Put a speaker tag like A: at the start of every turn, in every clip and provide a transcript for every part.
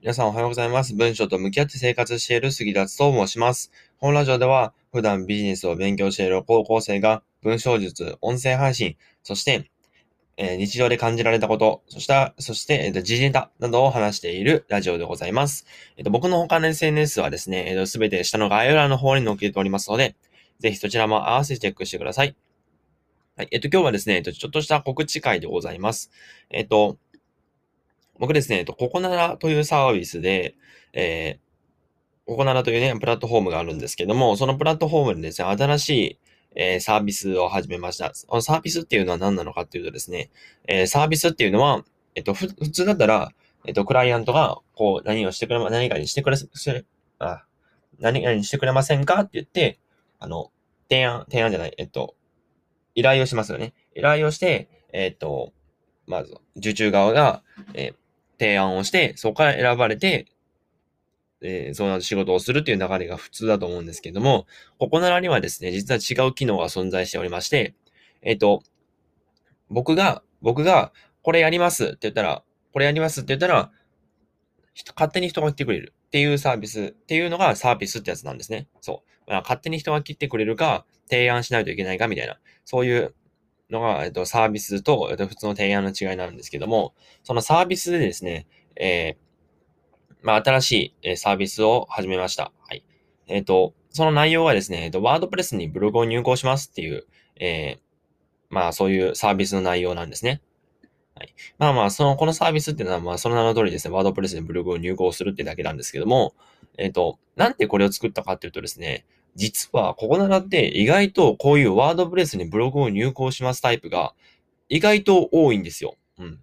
A: 皆さんおはようございます。文章と向き合って生活している杉立と申します。このラジオでは普段ビジネスを勉強している高校生が文章術、音声配信、そして、えー日常で感じられたこと、そしたそして、えーと時事ネタなどを話しているラジオでございます。えっ、と、僕の他の SNS はですね、えーと、すべて下の概要欄の方に載っけておりますので、ぜひそちらも合わせてチェックしてください。はい。えっ、と、今日はですね、えっ、と、ちょっとした告知会でございます。えっ、と、僕ですね、えっと、ココナラというサービスで、えー、ココナラというね、プラットフォームがあるんですけども、そのプラットフォームでですね、新しい、えーサービスを始めました。そのサービスっていうのは何なのかっていうとですね、えーサービスっていうのは、えっと、普通だったら、えっと、クライアントが、こう、何をしてくれ、何かにしてくれ、あ、何々にしてくれませんかって言って、あの、提案、提案じゃない、えっと、依頼をしますよね。依頼をして、えっと、まず、受注側が、えー提案をして、そこから選ばれて、えーその仕事をするっていう流れが普通だと思うんですけども、ここならにはですね、実は違う機能が存在しておりまして、えっ、と、僕が、僕が、これやりますって言ったら、これやりますって言ったら、勝手に人が来てくれるっていうサービスっていうのがサービスってやつなんですね。そう。まあ勝手に人が来てくれるか、提案しないといけないかみたいな、そういうのが、えっと、サービスと、えっと、普通の提案の違いなんですけども、そのサービスでですね、えーまあ、新しいえーサービスを始めました。はい。えっ、と、その内容はですね、えっ、と、ワードプレスにブログを入稿しますっていう、えーまあ、そういうサービスの内容なんですね。はい。まあまあ、その、このサービスっていうのは、まあ、その名の通りですね、ワードプレスにブログを入稿するってだけなんですけども、えっ、と、なんでこれを作ったかっていうとですね、実は、ここならって意外とこういうワードプレスにブログを入稿しますタイプが意外と多いんですよ。うん。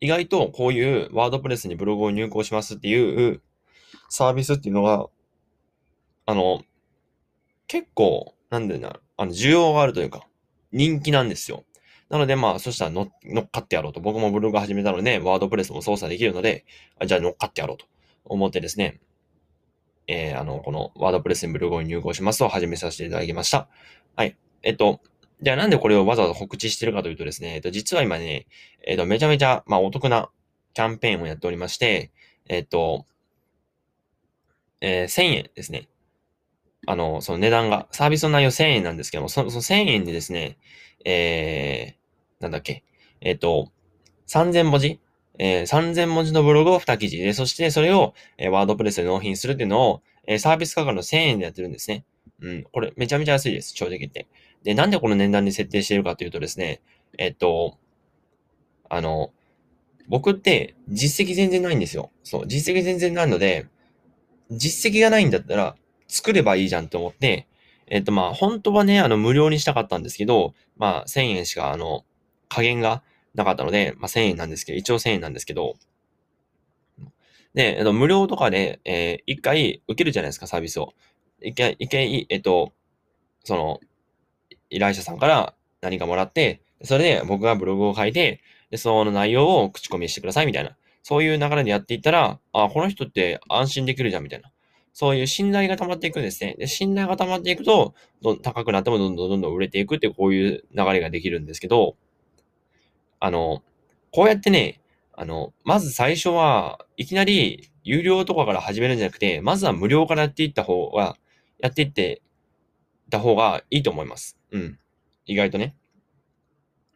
A: 意外とこういうワードプレスにブログを入稿しますっていうサービスっていうのが、あの、結構、なんだろうな、あの、需要があるというか、人気なんですよ。なので、まあ、そしたら乗っ乗っかってやろうと。僕もブログ始めたので、ワードプレスも操作できるので、あじゃあ乗っかってやろうと思ってですね、えー、あの、このワードプレスにブログを入稿しますと始めさせていただきました。はい。えっと、じゃあなんでこれをわざわざ告知してるかというとですね、えっと、実は今ね、えっと、めちゃめちゃ、まあ、お得なキャンペーンをやっておりまして、えっと、えー1000円ですね。あの、その値段が、サービスの内容1000円なんですけども、そのその1000円でですね、えー、なんだっけ、えっと、3000文字えー3000文字のブログを2記事で、そしてそれを、えーワードプレスで納品するっていうのを、えーサービス価格の1000円でやってるんですね。うん、これめちゃめちゃ安いです、正直言って。で、なんでこの値段に設定しているかというとですね、えっと、あの、僕って実績全然ないんですよ。そう、実績全然ないので、実績がないんだったら作ればいいじゃんと思って、えっとまあ本当はね、あの無料にしたかったんですけど、まあ1000円しかあの加減がなかったので、まあ1000円なんですけど、一応1000円なんですけど、で、えっと、無料とかで、えー一回受けるじゃないですか、サービスを。一回、一回、えっと、その、依頼者さんから何かもらって、それで僕がブログを書いて、で、その内容を口コミしてくださいみたいな。そういう流れでやっていったら、あ、この人って安心できるじゃんみたいな。そういう信頼が溜まっていくんですね。で、信頼が溜まっていくと、高くなってもどんどんどんどん売れていくってこういう流れができるんですけど、あの、こうやってね、あの、まず最初は、いきなり有料とかから始めるんじゃなくて、まずは無料からやっていった方が、やっていってた方がいいと思います。うん。意外とね。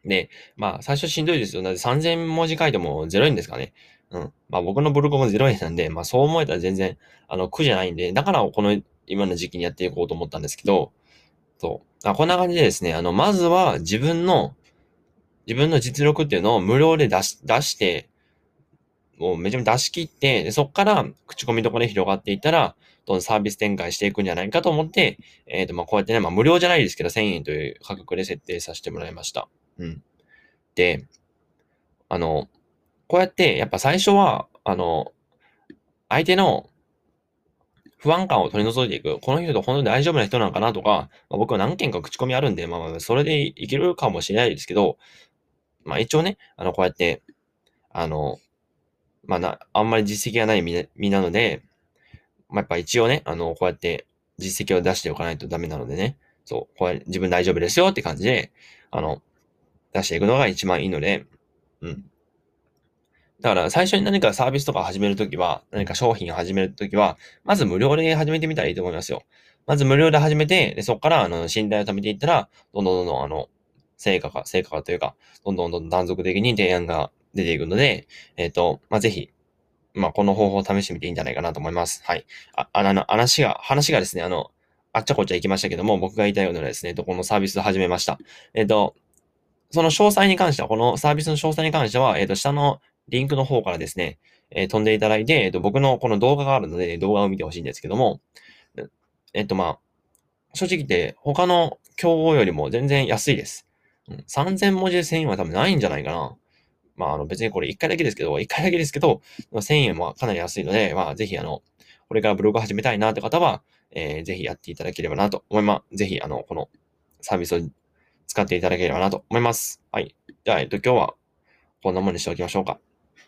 A: で、まあ、最初しんどいですよ。だって3000文字書いても0円ですからね。うん。まあ、僕のブログも0円なんで、まあ、そう思えたら全然、あの、苦じゃないんで、だからこの今の時期にやっていこうと思ったんですけど、そう。あこんな感じでですね、あの、まずは自分の、自分の実力っていうのを無料で出し、出して、もうめちゃめちゃ出し切って、でそっから口コミとかで広がっていったら、どんどんサービス展開していくんじゃないかと思って、えっ、と、まあ、こうやってね、まあ、無料じゃないですけど、1000円という価格で設定させてもらいました。うん。で、あの、こうやって、やっぱ最初は、あの、相手の不安感を取り除いていく。この人と本当に大丈夫な人なのかなとか、まあ、僕は何件か口コミあるんで、まあまあ、それでいけるかもしれないですけど、まあ一応ね、あの、こうやって、あの、まあな、あんまり実績がない身なので、まあやっぱ一応ね、あの、こうやって実績を出しておかないとダメなのでね、そう、こうや自分大丈夫ですよって感じで、あの、出していくのが一番いいので、うん。だから最初に何かサービスとか始めるときは、何か商品を始めるときは、まず無料で始めてみたらいいと思いますよ。まず無料で始めて、でそこからあの信頼を貯めていったら、どんどんどんどんあの、成果が、成果がというか、どんどんどんどん断続的に提案が出ていくので、えっ、ー、と、まあ、ぜひ、まあ、この方法を試してみていいんじゃないかなと思います。はい。あ、あの、話が、話がですね、あの、あっちゃこっちゃ行きましたけども、僕が言いたいようなですね、このサービスを始めました。えっ、ー、と、その詳細に関しては、このサービスの詳細に関しては、えっ、ー、と、下のリンクの方からですね、えー、飛んでいただいて、えっ、と、僕のこの動画があるので、動画を見てほしいんですけども、えっ、と、まあ、正直言って、他の競合よりも全然安いです。うん、3000文字で1000円は多分ないんじゃないかな。まあ、あの別にこれ1回だけですけど、1回だけですけど、1000円はかなり安いので、まあ、ぜひあの、これからブログ始めたいなって方は、えー、ぜひやっていただければなと思います。ぜひ、あの、このサービスを使っていただければなと思います。はい。じゃあ、えっと、今日はこんなものにしておきましょうか。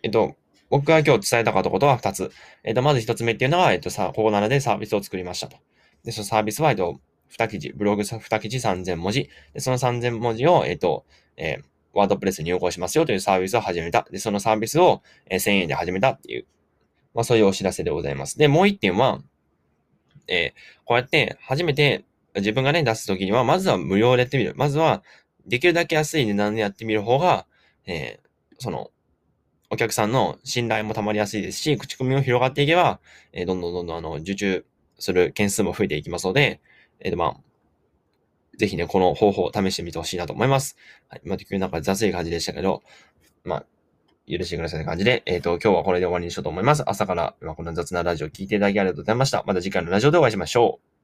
A: えっと、僕が今日伝えたかったことは2つ。えっと、まず1つ目っていうのは、えっと、さ、ここならでサービスを作りましたと。で、そのサービスは、えっと、2記事、ブログ2記事3000文字。で、その3000文字を、えっと、えー、ワードプレスに入稿しますよというサービスを始めた。で、そのサービスを、えー、1000円で始めたっていう、まあそういうお知らせでございます。で、もう一点は、えー、こうやって初めて自分がね、出すときには、まずは無料でやってみる。まずは、できるだけ安い値段でやってみる方が、えー、その、お客さんの信頼もたまりやすいですし、口コミも広がっていけば、えー、どんどんどんどん、あの、受注する件数も増えていきますので、えっー、まあ、ぜひね、この方法を試してみてほしいなと思います。はい。まあ、急になんか雑い感じでしたけど、まあ、許してくださいって感じで、えっ、ー、と、今日はこれで終わりにしようと思います。朝から今この雑なラジオを聞いていただきありがとうございました。また次回のラジオでお会いしましょう。